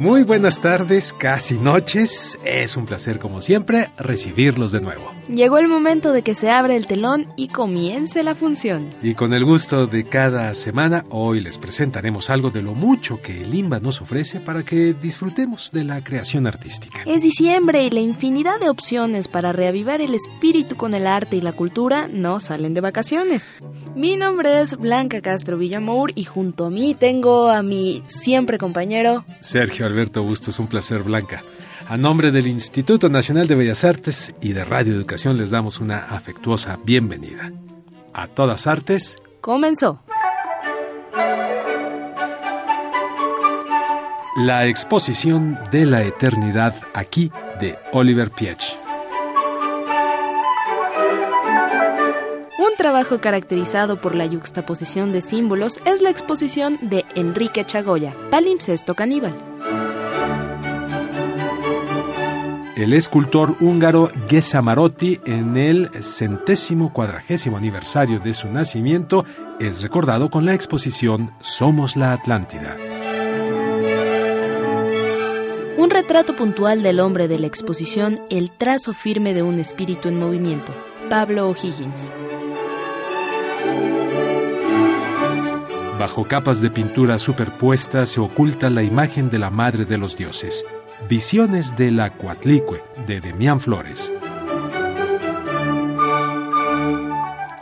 Muy buenas tardes, casi noches. Es un placer como siempre recibirlos de nuevo. Llegó el momento de que se abra el telón y comience la función. Y con el gusto de cada semana, hoy les presentaremos algo de lo mucho que el IMBA nos ofrece para que disfrutemos de la creación artística. Es diciembre y la infinidad de opciones para reavivar el espíritu con el arte y la cultura no salen de vacaciones. Mi nombre es Blanca Castro Villamour y junto a mí tengo a mi siempre compañero Sergio Alberto Bustos, un placer Blanca. A nombre del Instituto Nacional de Bellas Artes y de Radio Educación les damos una afectuosa bienvenida. A todas artes. Comenzó. La exposición de la eternidad aquí de Oliver Piech. Un trabajo caracterizado por la yuxtaposición de símbolos es la exposición de Enrique Chagoya, Palimpsesto Caníbal. El escultor húngaro Gesa Marotti en el centésimo cuadragésimo aniversario de su nacimiento es recordado con la exposición Somos la Atlántida. Un retrato puntual del hombre de la exposición El trazo firme de un espíritu en movimiento, Pablo O'Higgins. Bajo capas de pintura superpuestas se oculta la imagen de la Madre de los Dioses. Visiones de la Coatlicue, de Demián Flores.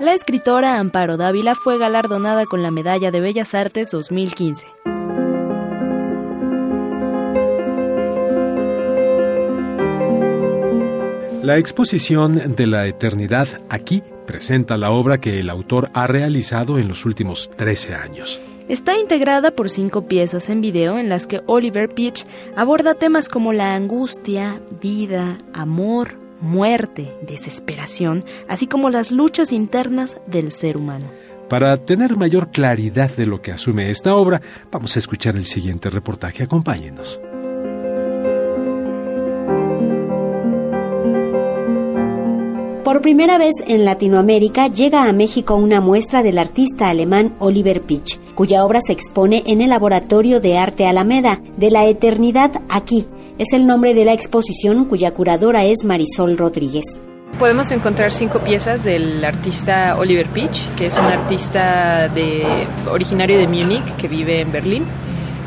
La escritora Amparo Dávila fue galardonada con la Medalla de Bellas Artes 2015. La exposición de la eternidad aquí presenta la obra que el autor ha realizado en los últimos 13 años. Está integrada por cinco piezas en video en las que Oliver Peach aborda temas como la angustia, vida, amor, muerte, desesperación, así como las luchas internas del ser humano. Para tener mayor claridad de lo que asume esta obra, vamos a escuchar el siguiente reportaje. Acompáñenos. Por primera vez en Latinoamérica llega a México una muestra del artista alemán Oliver Pitch, cuya obra se expone en el Laboratorio de Arte Alameda, de la Eternidad aquí. Es el nombre de la exposición cuya curadora es Marisol Rodríguez. Podemos encontrar cinco piezas del artista Oliver Pitch, que es un artista originario de Múnich que vive en Berlín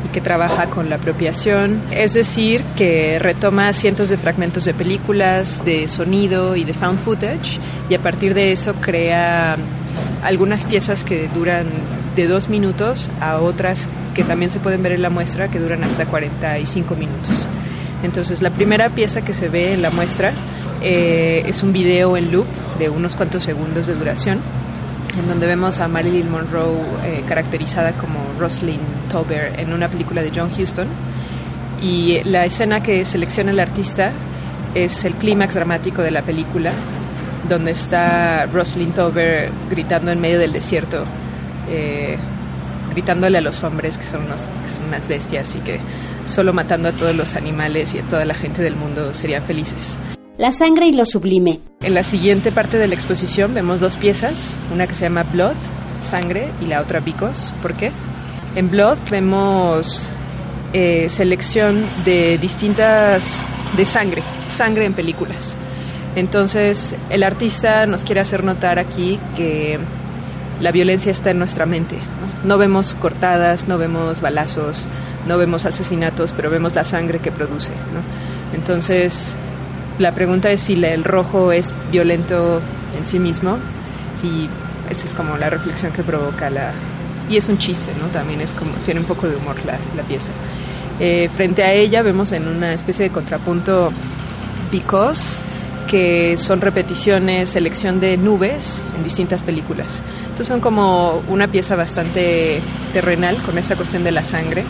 y que trabaja con la apropiación, es decir, que retoma cientos de fragmentos de películas, de sonido y de found footage y a partir de eso crea algunas piezas que duran de dos minutos a otras que también se pueden ver en la muestra que duran hasta 45 minutos. Entonces la primera pieza que se ve en la muestra eh, es un video en loop de unos cuantos segundos de duración en donde vemos a Marilyn Monroe eh, caracterizada como Rosalind Tober en una película de John Huston. Y la escena que selecciona el artista es el clímax dramático de la película, donde está Rosalind Tober gritando en medio del desierto, eh, gritándole a los hombres que son, unos, que son unas bestias y que solo matando a todos los animales y a toda la gente del mundo serían felices. La sangre y lo sublime. En la siguiente parte de la exposición vemos dos piezas, una que se llama Blood, sangre, y la otra Vicos. ¿Por qué? En Blood vemos eh, selección de distintas, de sangre, sangre en películas. Entonces el artista nos quiere hacer notar aquí que la violencia está en nuestra mente. No, no vemos cortadas, no vemos balazos, no vemos asesinatos, pero vemos la sangre que produce. ¿no? Entonces la pregunta es si el rojo es violento en sí mismo y esa es como la reflexión que provoca la... Y es un chiste, ¿no? También es como, tiene un poco de humor la, la pieza. Eh, frente a ella vemos en una especie de contrapunto Because, que son repeticiones, selección de nubes en distintas películas. Entonces son como una pieza bastante terrenal con esta cuestión de la sangre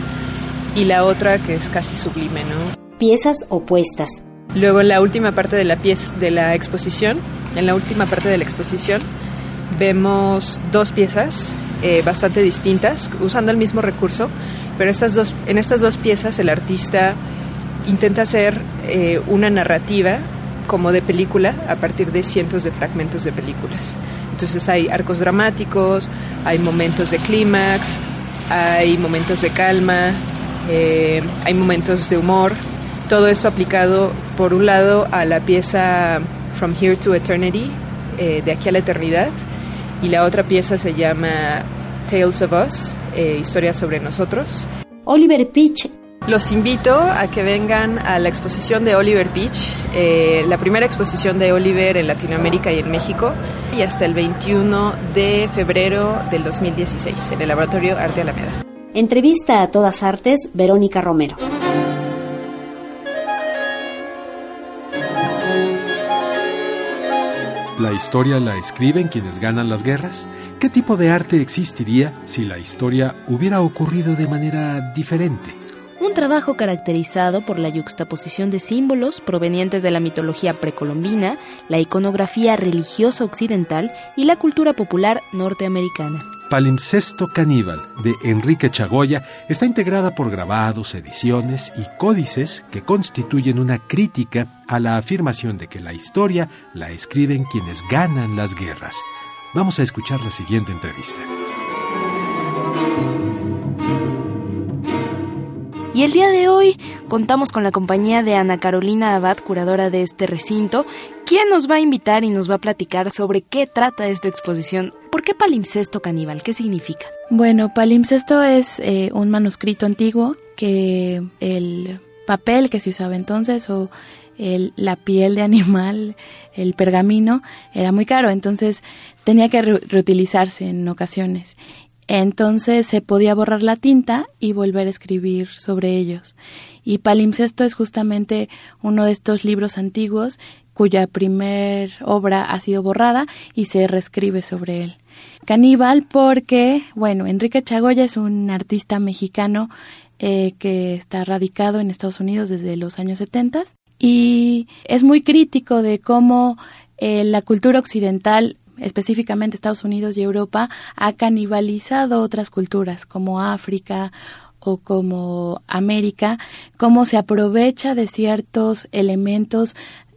y la otra que es casi sublime, ¿no? Piezas opuestas. Luego en la última parte de la pieza de la exposición, en la última parte de la exposición vemos dos piezas eh, bastante distintas, usando el mismo recurso, pero estas dos, en estas dos piezas el artista intenta hacer eh, una narrativa como de película a partir de cientos de fragmentos de películas. Entonces hay arcos dramáticos, hay momentos de clímax, hay momentos de calma, eh, hay momentos de humor. Todo esto aplicado, por un lado, a la pieza From Here to Eternity, eh, de aquí a la eternidad, y la otra pieza se llama Tales of Us, eh, Historias sobre nosotros. Oliver Pitch los invito a que vengan a la exposición de Oliver Beach, eh, la primera exposición de Oliver en Latinoamérica y en México, y hasta el 21 de febrero del 2016 en el Laboratorio Arte Alameda. Entrevista a todas artes, Verónica Romero. ¿La historia la escriben quienes ganan las guerras? ¿Qué tipo de arte existiría si la historia hubiera ocurrido de manera diferente? Un trabajo caracterizado por la yuxtaposición de símbolos provenientes de la mitología precolombina, la iconografía religiosa occidental y la cultura popular norteamericana. Palimpsesto Caníbal de Enrique Chagoya está integrada por grabados, ediciones y códices que constituyen una crítica a la afirmación de que la historia la escriben quienes ganan las guerras. Vamos a escuchar la siguiente entrevista. Y el día de hoy contamos con la compañía de Ana Carolina Abad, curadora de este recinto, quien nos va a invitar y nos va a platicar sobre qué trata esta exposición. ¿Por qué palimpsesto caníbal? ¿Qué significa? Bueno, palimpsesto es eh, un manuscrito antiguo que el papel que se usaba entonces o la piel de animal, el pergamino, era muy caro, entonces tenía que reutilizarse en ocasiones. Entonces se podía borrar la tinta y volver a escribir sobre ellos. Y Palimpsesto es justamente uno de estos libros antiguos cuya primer obra ha sido borrada y se reescribe sobre él. Caníbal porque, bueno, Enrique Chagoya es un artista mexicano eh, que está radicado en Estados Unidos desde los años 70 y es muy crítico de cómo eh, la cultura occidental específicamente Estados Unidos y Europa, ha canibalizado otras culturas como África o como América, cómo se aprovecha de ciertos elementos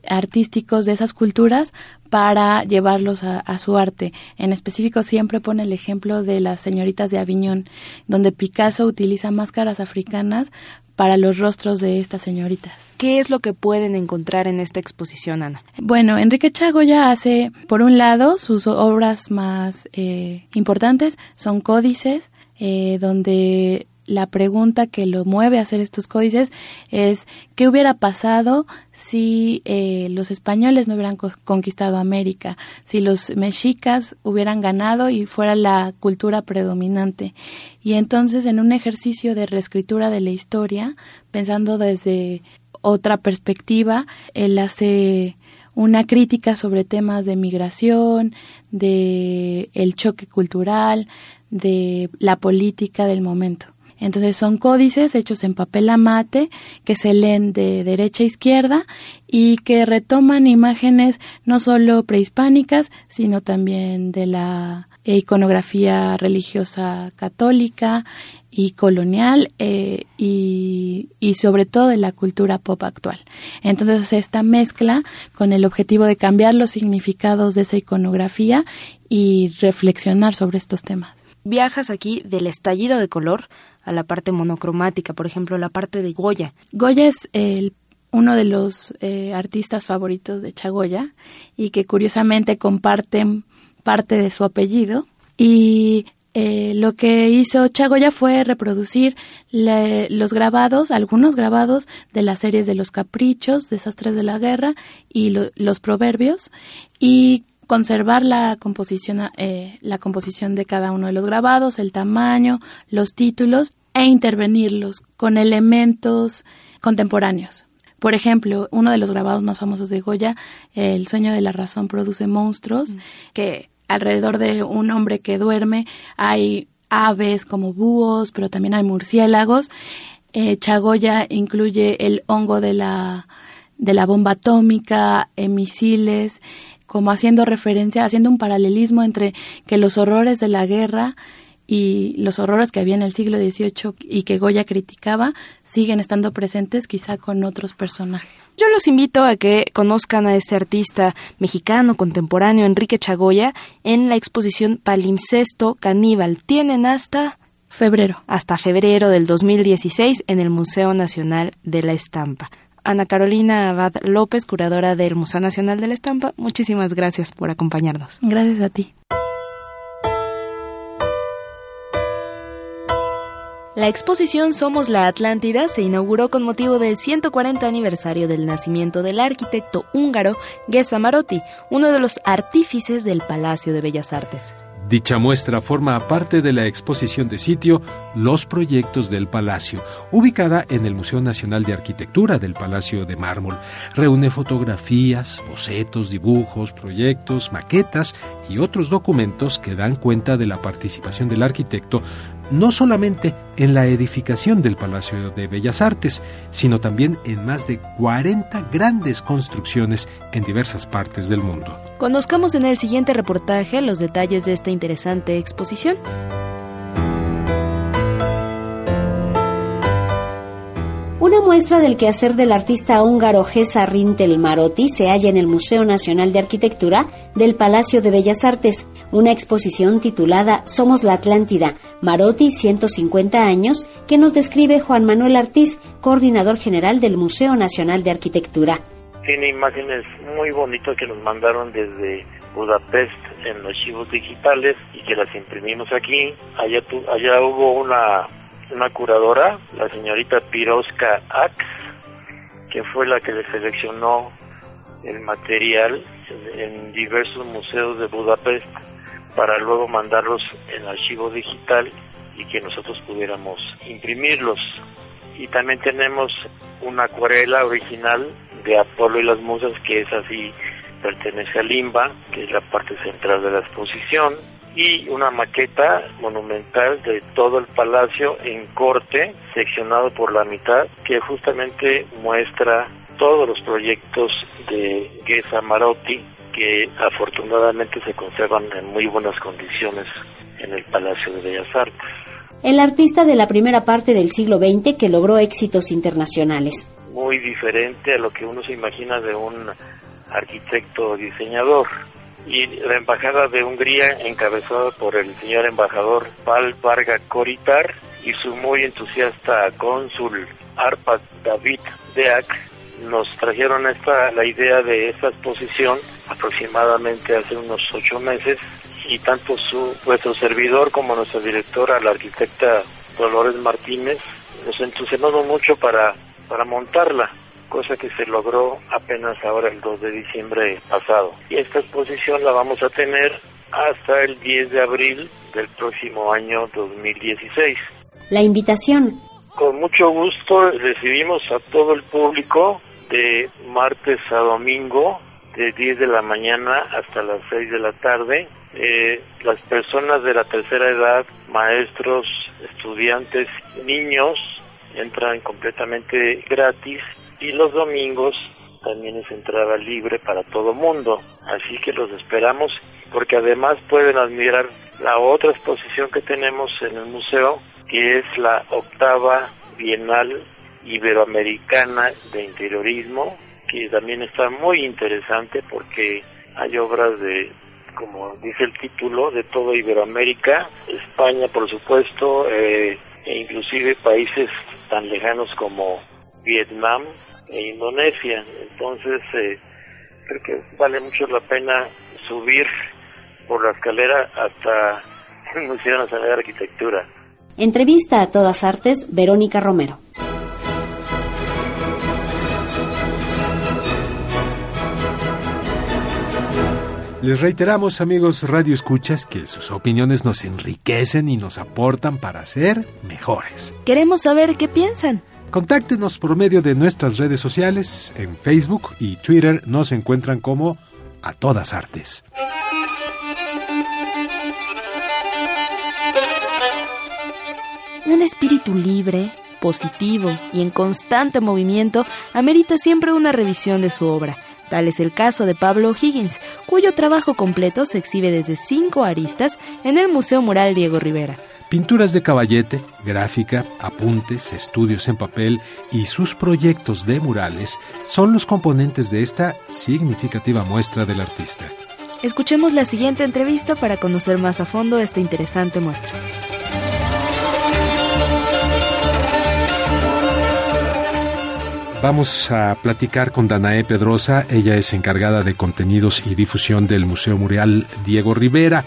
artísticos de esas culturas para llevarlos a, su arte. En específico siempre pone el ejemplo de las señoritas de Aviñón, donde Picasso utiliza máscaras africanas para los rostros de estas señoritas. ¿Qué es lo que pueden encontrar en esta exposición, Ana? Bueno, Enrique Chagoya hace, por un lado, sus obras más eh, importantes son códices, eh, donde la pregunta que lo mueve a hacer estos códices es qué hubiera pasado si eh, los españoles no hubieran conquistado América, si los mexicas hubieran ganado y fuera la cultura predominante. Y entonces en un ejercicio de reescritura de la historia, pensando desde otra perspectiva, él hace una crítica sobre temas de migración, de el choque cultural, de la política del momento. Entonces son códices hechos en papel amate que se leen de derecha a izquierda y que retoman imágenes no solo prehispánicas, sino también de la iconografía religiosa católica y colonial eh, y, sobre todo de la cultura pop actual. Entonces esta mezcla con el objetivo de cambiar los significados de esa iconografía y reflexionar sobre estos temas. Viajas aquí del estallido de color a la parte monocromática, por ejemplo, la parte de Goya. Goya es el uno de los eh, artistas favoritos de Chagoya y que curiosamente comparten parte de su apellido. Y eh, lo que hizo Chagoya fue reproducir los grabados, algunos grabados de las series de los caprichos, desastres de la guerra y los proverbios y conservar la composición, eh, la composición de cada uno de los grabados, el tamaño, los títulos e intervenirlos con elementos contemporáneos. Por ejemplo, uno de los grabados más famosos de Goya, El sueño de la razón produce monstruos, mm. que alrededor de un hombre que duerme hay aves como búhos, pero también hay murciélagos. Eh, Chagoya incluye el hongo de la, de la bomba atómica, misiles, como haciendo referencia, haciendo un paralelismo entre que los horrores de la guerra y los horrores que había en el siglo XVIII y que Goya criticaba siguen estando presentes quizá con otros personajes. Yo los invito a que conozcan a este artista mexicano contemporáneo Enrique Chagoya en la exposición Palimpsesto Caníbal. Tienen hasta febrero. Hasta febrero del 2016 en el Museo Nacional de la Estampa. Ana Carolina Abad López, curadora del Museo Nacional de la Estampa, muchísimas gracias por acompañarnos. Gracias a ti. La exposición Somos la Atlántida se inauguró con motivo del 140 aniversario del nacimiento del arquitecto húngaro Gesa Marotti, uno de los artífices del Palacio de Bellas Artes. Dicha muestra forma parte de la exposición de sitio Los Proyectos del Palacio, ubicada en el Museo Nacional de Arquitectura del Palacio de Mármol. Reúne fotografías, bocetos, dibujos, proyectos, maquetas y otros documentos que dan cuenta de la participación del arquitecto no solamente en la edificación del Palacio de Bellas Artes, sino también en más de 40 grandes construcciones en diversas partes del mundo. Conozcamos en el siguiente reportaje los detalles de esta interesante exposición. Muestra del quehacer del artista húngaro Gesa Rintel Marotti se halla en el Museo Nacional de Arquitectura del Palacio de Bellas Artes, una exposición titulada Somos la Atlántida, Marotti 150 años, que nos describe Juan Manuel Artiz, coordinador general del Museo Nacional de Arquitectura. Tiene imágenes muy bonitas que nos mandaron desde Budapest en archivos digitales y que las imprimimos aquí. Allá, allá hubo una una curadora, la señorita Piroska Ax, que fue la que le seleccionó el material en, diversos museos de Budapest para luego mandarlos en archivo digital y que nosotros pudiéramos imprimirlos. Y también tenemos una acuarela original de Apolo y las Musas, que es así, pertenece a Limba, que es la parte central de la exposición y una maqueta monumental de todo el palacio en corte, seccionado por la mitad, que justamente muestra todos los proyectos de Gesa Marotti que afortunadamente se conservan en muy buenas condiciones en el Palacio de Bellas Artes. El artista de la primera parte del siglo XX que logró éxitos internacionales. Muy diferente a lo que uno se imagina de un arquitecto diseñador y la embajada de Hungría encabezada por el señor embajador Pal Varga Koritar y su muy entusiasta cónsul Arpad David Deak nos trajeron esta la idea de esta exposición aproximadamente hace unos ocho meses y tanto su vuestro servidor como nuestra directora la arquitecta Dolores Martínez nos entusiasmamos mucho para para montarla cosa que se logró apenas ahora el 2 de diciembre pasado. Y esta exposición la vamos a tener hasta el 10 de abril del próximo año 2016. La invitación. Con mucho gusto recibimos a todo el público de martes a domingo de 10 de la mañana hasta las 6 de la tarde. Eh, las personas de la tercera edad, maestros, estudiantes, niños, entran completamente gratis y los domingos también es entrada libre para todo mundo. Así que los esperamos porque además pueden admirar la otra exposición que tenemos en el museo, que es la octava Bienal Iberoamericana de Interiorismo, que también está muy interesante porque hay obras de, como dice el título, de toda Iberoamérica, España por supuesto, eh, e inclusive países tan lejanos como Vietnam, e Indonesia. Entonces, eh, creo que vale mucho la pena subir por la escalera hasta el Museo Nacional de Arquitectura. Entrevista a todas artes, Verónica Romero. Les reiteramos, amigos Radio Escuchas, que sus opiniones nos enriquecen y nos aportan para ser mejores. Queremos saber qué piensan. Contáctenos por medio de nuestras redes sociales. En Facebook y Twitter nos encuentran como A Todas Artes. Un espíritu libre, positivo y en constante movimiento, amerita siempre una revisión de su obra. Tal es el caso de Pablo Higgins, cuyo trabajo completo se exhibe desde cinco aristas en el Museo Mural Diego Rivera. Pinturas de caballete, gráfica, apuntes, estudios en papel y sus proyectos de murales son los componentes de esta significativa muestra del artista. Escuchemos la siguiente entrevista para conocer más a fondo esta interesante muestra. Vamos a platicar con Danae Pedrosa, ella es encargada de contenidos y difusión del Museo Mural Diego Rivera.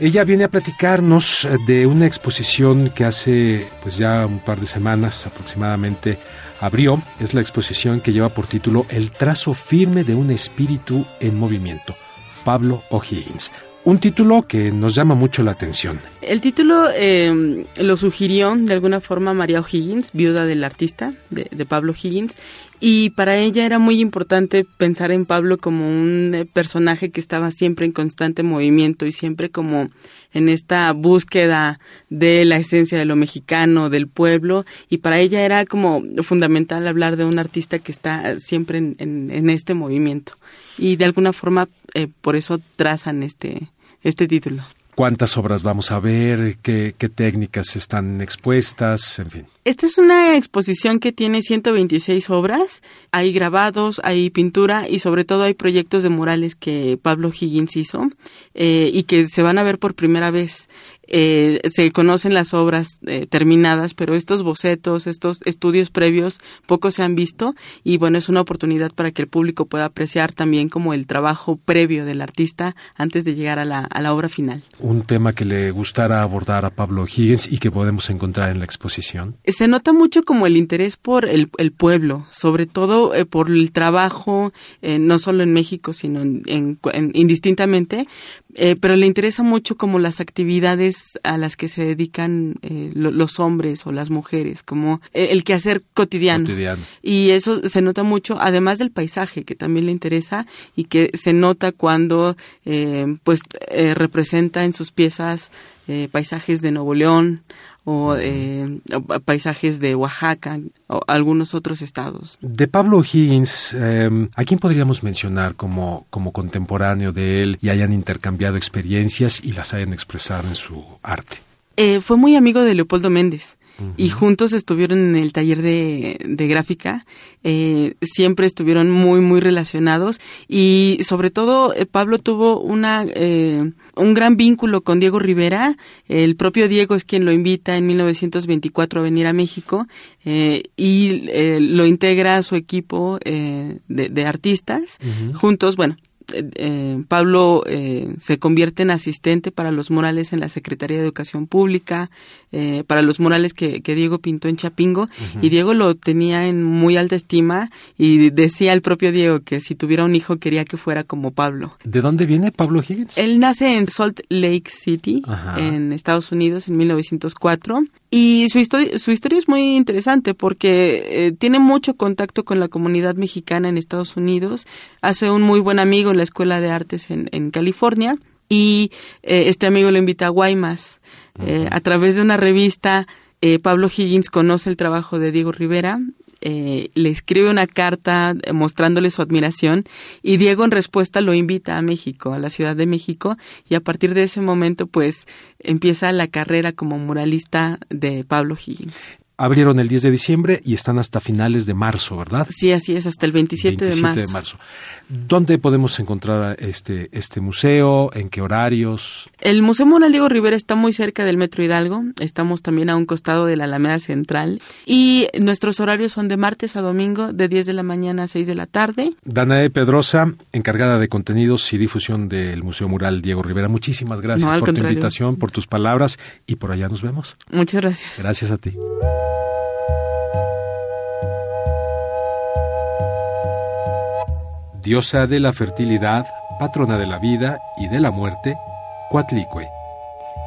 Ella viene a platicarnos de una exposición que hace pues ya un par de semanas aproximadamente abrió. Es la exposición que lleva por título El trazo firme de un espíritu en movimiento. Pablo O'Higgins. Un título que nos llama mucho la atención. El título eh, lo sugirió de alguna forma María O'Higgins, viuda del artista, de, Pablo O'Higgins, y para ella era muy importante pensar en Pablo como un eh, personaje que estaba siempre en constante movimiento y siempre como en esta búsqueda de la esencia de lo mexicano, del pueblo, y para ella era como fundamental hablar de un artista que está siempre en, este movimiento. Y de alguna forma eh, por eso trazan este, este título. ¿Cuántas obras vamos a ver? ¿Qué, técnicas están expuestas? En fin. Esta es una exposición que tiene 126 obras. Hay grabados, hay pintura y sobre todo hay proyectos de murales que Pablo Higgins hizo eh, y que se van a ver por primera vez. Eh, se conocen las obras eh, terminadas, pero estos bocetos, estos estudios previos, poco se han visto y bueno, es una oportunidad para que el público pueda apreciar también como el trabajo previo del artista antes de llegar a la, a la obra final. Un tema que le gustara abordar a Pablo Higgins y que podemos encontrar en la exposición. Se nota mucho como el interés por el, el pueblo, sobre todo eh, por el trabajo, no solo en México, sino en, indistintamente, pero le interesa mucho como las actividades a las que se dedican eh, los hombres o las mujeres, como eh, el quehacer cotidiano. cotidiano. Y eso se nota mucho, además del paisaje, que también le interesa y que se nota cuando eh, pues representa en sus piezas paisajes de Nuevo León, o eh, paisajes de Oaxaca o algunos otros estados. De Pablo Higgins, em, ¿a quién podríamos mencionar como, como contemporáneo de él y hayan intercambiado experiencias y las hayan expresado en su arte? Eh, fue muy amigo de Leopoldo Méndez y juntos estuvieron en el taller de, de gráfica, eh, siempre estuvieron muy, muy relacionados. Y sobre todo eh, Pablo tuvo una, eh, un gran vínculo con Diego Rivera, el propio Diego es quien lo invita en 1924 a venir a México y lo integra a su equipo de, de, artistas, juntos, bueno, eh, Pablo eh, se convierte en asistente para los murales en la Secretaría de Educación Pública, eh, para los murales que, Diego pintó en Chapingo, y Diego lo tenía en muy alta estima y decía el propio Diego que si tuviera un hijo quería que fuera como Pablo. ¿De dónde viene Pablo Higgins? Él nace en Salt Lake City, en Estados Unidos, en 1904. Y su historia, su historia es muy interesante porque tiene mucho contacto con la comunidad mexicana en Estados Unidos, hace un muy buen amigo la Escuela de Artes en, en California y eh, este amigo lo invita a Guaymas. Eh, a través de una revista, eh, Pablo Higgins conoce el trabajo de Diego Rivera, le escribe una carta mostrándole su admiración y Diego en respuesta lo invita a México, a la Ciudad de México y a partir de ese momento pues empieza la carrera como muralista de Pablo Higgins abrieron el 10 de diciembre y están hasta finales de marzo, ¿verdad? Sí, así es, hasta el 27, de, marzo. ¿Dónde podemos encontrar este, este museo? ¿En qué horarios? El Museo Mural Diego Rivera está muy cerca del Metro Hidalgo. Estamos también a un costado de la Alameda Central. Y nuestros horarios son de martes a domingo, de 10 de la mañana a 6 de la tarde. Danae Pedrosa, encargada de contenidos y difusión del Museo Mural Diego Rivera. Muchísimas gracias por tu invitación, por tus palabras y por allá nos vemos. Muchas gracias. Gracias a ti. Diosa de la fertilidad, patrona de la vida y de la muerte, Coatlicue.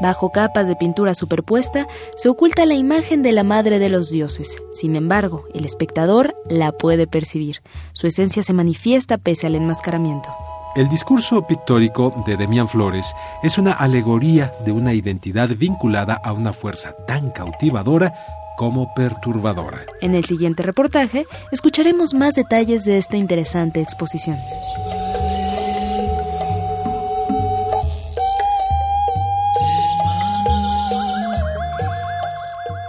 Bajo capas de pintura superpuesta se oculta la imagen de la madre de los dioses. Sin embargo, el espectador la puede percibir. Su esencia se manifiesta pese al enmascaramiento. El discurso pictórico de Demián Flores es una alegoría de una identidad vinculada a una fuerza tan cautivadora como perturbadora. En el siguiente reportaje escucharemos más detalles de esta interesante exposición.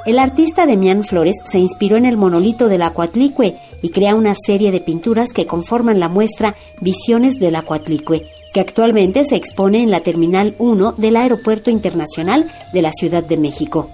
El artista Demián Flores se inspiró en el monolito del Acuatlicue y crea una serie de pinturas que conforman la muestra Visiones del Acuatlicue, que actualmente se expone en la Terminal 1 del Aeropuerto Internacional de la Ciudad de México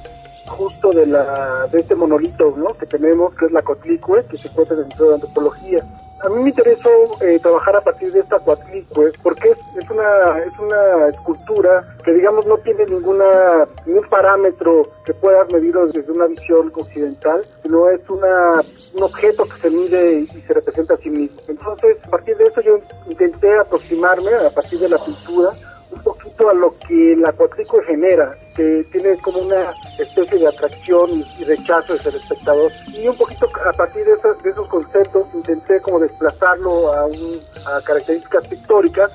justo de la de este monolito ¿no? que tenemos que es la Cotlicue que se encuentra dentro de la antropología a mí me interesó eh, trabajar a partir de esta Coatlicue porque es, es, una es una escultura que digamos no tiene ninguna ningún parámetro que puedas medirlo desde una visión occidental, sino es una un objeto que se mide y, se representa a sí mismo. Entonces, a partir de eso yo intenté aproximarme a partir de la pintura un poquito a lo que la cuatrícula genera, que tiene como una especie de atracción y rechazo desde el espectador. Y un poquito a partir de, de esos conceptos intenté como desplazarlo a, un, a características pictóricas.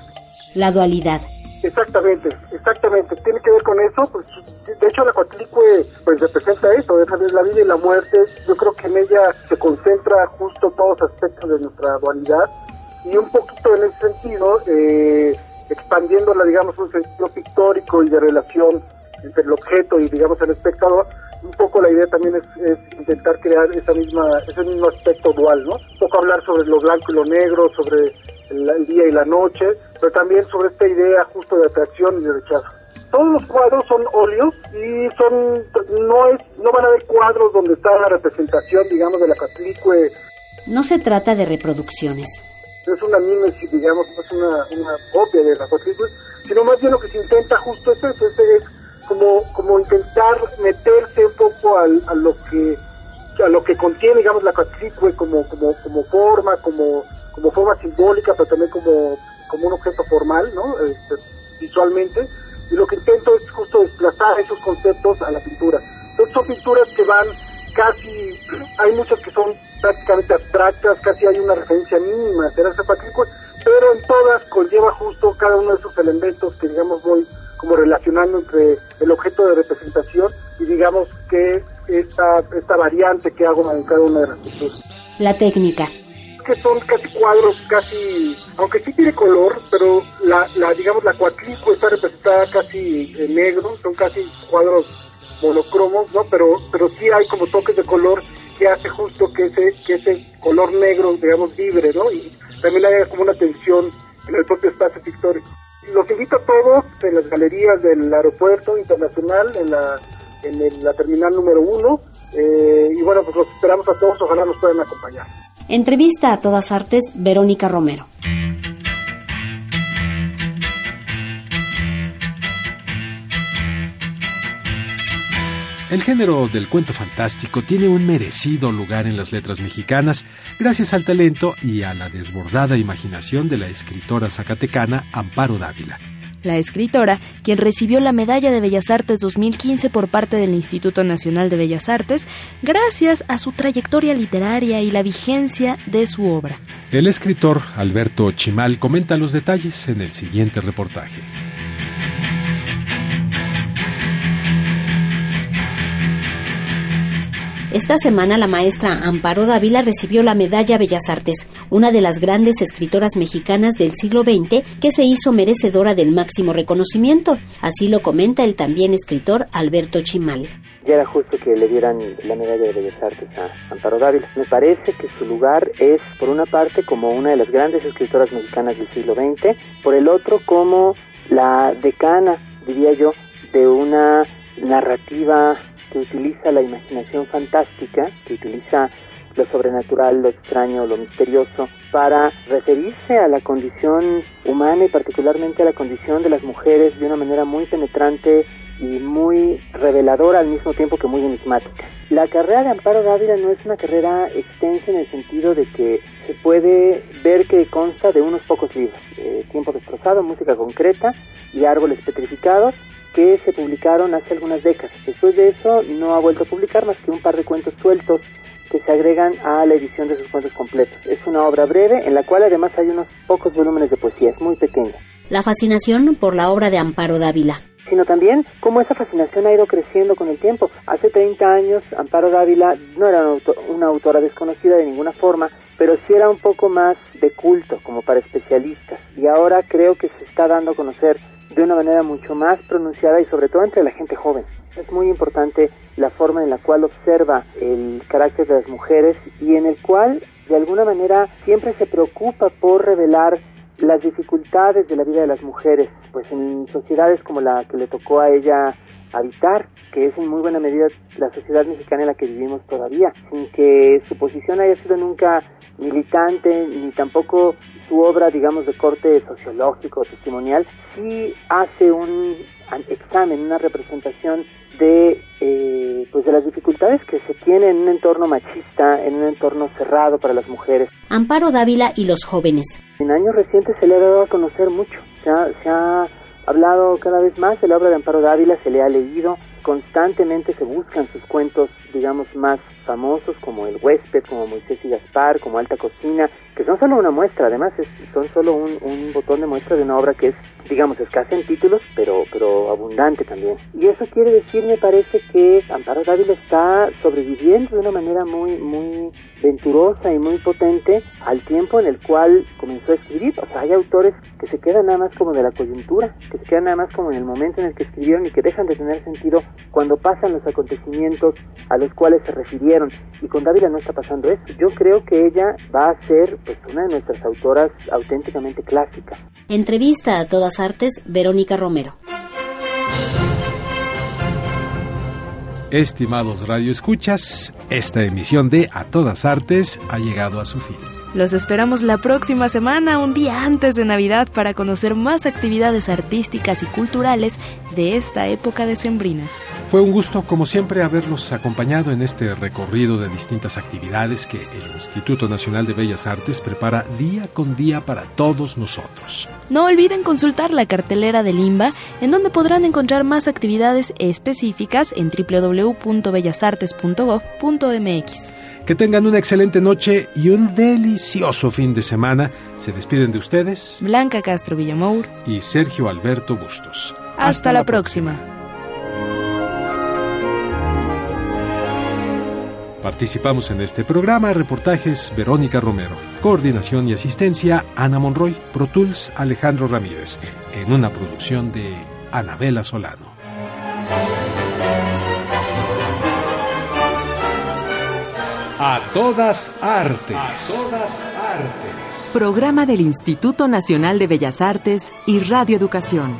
La dualidad. Exactamente, exactamente. Tiene que ver con eso. Pues, de hecho, la cuatlicue pues representa eso, es la vida y la muerte. Yo creo que en ella se concentra justo todos los aspectos de nuestra dualidad. Y un poquito en ese sentido, eh, expandiéndola, digamos, un sentido pictórico y de relación entre el objeto y, digamos, el espectador, un poco la idea también es, intentar crear esa misma, ese mismo aspecto dual, ¿no? Un poco hablar sobre lo blanco y lo negro, sobre el, día y la noche, pero también sobre esta idea justo de atracción y de rechazo. Todos los cuadros son óleos y son, no es, no van a haber cuadros donde está la representación, digamos, de la catlicue. No se trata de reproducciones es una mimesis, digamos, es una, una copia de la cuatrícula, sino más bien lo que se intenta justo es eso, es, como, como intentar meterse un poco al, a lo que a lo que contiene, digamos, la cuatrícula como, como, como forma, como, como forma simbólica, pero también como, como un objeto formal, ¿no? Este, visualmente, y lo que intento es justo desplazar esos conceptos a la pintura. Entonces son pinturas que van casi, hay muchas que son prácticamente abstractas, casi hay una referencia mínima a Teresa pero en todas conlleva justo cada uno de esos elementos que digamos voy como relacionando entre el objeto de representación y digamos que esta, esta variante que hago en cada una de las pinturas. La técnica. Que son casi cuadros, casi, aunque sí tiene color, pero la, la digamos la cuatlicue está representada casi en negro, son casi cuadros monocromos, ¿no? Pero, pero sí hay como toques de color que hace justo que ese, que ese color negro, digamos, libre, ¿no? Y también haya como una tensión en el propio espacio pictórico. Los invito a todos en las galerías del aeropuerto internacional, en la, en la terminal número uno, eh, y bueno, pues los esperamos a todos, ojalá nos puedan acompañar. Entrevista a todas artes, Verónica Romero. El género del cuento fantástico tiene un merecido lugar en las letras mexicanas gracias al talento y a la desbordada imaginación de la escritora zacatecana Amparo Dávila. La escritora, quien recibió la Medalla de Bellas Artes 2015 por parte del Instituto Nacional de Bellas Artes, gracias a su trayectoria literaria y la vigencia de su obra. El escritor Alberto Chimal comenta los detalles en el siguiente reportaje. Esta semana la maestra Amparo Dávila recibió la Medalla Bellas Artes, una de las grandes escritoras mexicanas del siglo XX que se hizo merecedora del máximo reconocimiento. Así lo comenta el también escritor Alberto Chimal. Ya era justo que le dieran la medalla de Bellas Artes a Amparo Dávila. Me parece que su lugar es, por una parte, como una de las grandes escritoras mexicanas del siglo XX, por el otro, como la decana, diría yo, de una narrativa que utiliza la imaginación fantástica, que utiliza lo sobrenatural, lo extraño, lo misterioso, para referirse a la condición humana y particularmente a la condición de las mujeres de una manera muy penetrante y muy reveladora al mismo tiempo que muy enigmática. La carrera de Amparo Dávila no es una carrera extensa en el sentido de que se puede ver que consta de unos pocos libros, eh, Tiempo destrozado, música concreta y árboles petrificados, que se publicaron hace algunas décadas. Después de eso no ha vuelto a publicar más que un par de cuentos sueltos que se agregan a la edición de sus cuentos completos. Es una obra breve en la cual además hay unos pocos volúmenes de poesía, es muy pequeña. La fascinación por la obra de Amparo Dávila. sino también cómo esa fascinación ha ido creciendo con el tiempo. Hace 30 años, Amparo Dávila no era una, autora desconocida de ninguna forma, pero sí era un poco más de culto, como para especialistas. Y ahora creo que se está dando a conocer de una manera mucho más pronunciada y sobre todo entre la gente joven. Es muy importante la forma en la cual observa el carácter de las mujeres y en el cual de alguna manera siempre se preocupa por revelar las dificultades de la vida de las mujeres, pues en sociedades como la que le tocó a ella habitar, que es en muy buena medida la sociedad mexicana en la que vivimos todavía, sin que su posición haya sido nunca militante, ni tampoco su obra, digamos, de corte sociológico testimonial, sí hace un examen, una representación de eh, pues de las dificultades que se tienen en un entorno machista, en un entorno cerrado para las mujeres. Amparo Dávila y los jóvenes. En años recientes se le ha dado a conocer mucho, se ha, se ha hablado cada vez más de la obra de Amparo Dávila, se le ha leído, constantemente se buscan sus cuentos, digamos, más famosos como El huésped, como Moisés y Gaspar, como Alta Cocina, que son solo una muestra, además son solo un, un, botón de muestra de una obra que es, digamos, escasa en títulos, pero, pero abundante también. Y eso quiere decir, me parece, que Amparo Dávila está sobreviviendo de una manera muy, muy venturosa y muy potente al tiempo en el cual comenzó a escribir. O sea, hay autores que se quedan nada más como de la coyuntura, que se quedan nada más como en el momento en el que escribieron y que dejan de tener sentido cuando pasan los acontecimientos a los cuales se refirieron. Y con Dávila no está pasando eso. Yo creo que ella va a ser pues, una de nuestras autoras auténticamente clásicas. Entrevista a todas artes, Verónica Romero. Estimados radioescuchas, esta emisión de A Todas Artes ha llegado a su fin. Los esperamos la próxima semana, un día antes de Navidad, para conocer más actividades artísticas y culturales de esta época de sembrinas. Fue un gusto, como siempre, haberlos acompañado en este recorrido de distintas actividades que el Instituto Nacional de Bellas Artes prepara día con día para todos nosotros. No olviden consultar la cartelera de Limba, en donde podrán encontrar más actividades específicas en www.bellasartes.gov.mx. Que tengan una excelente noche y un delicioso fin de semana. Se despiden de ustedes Blanca Castro Villamour y Sergio Alberto Bustos. Hasta, la, próxima. Participamos en este programa reportajes Verónica Romero, coordinación y asistencia Ana Monroy, Pro Tools Alejandro Ramírez, en una producción de Anabela Solano. A todas artes. A todas artes. Programa del Instituto Nacional de Bellas Artes y Radio Educación.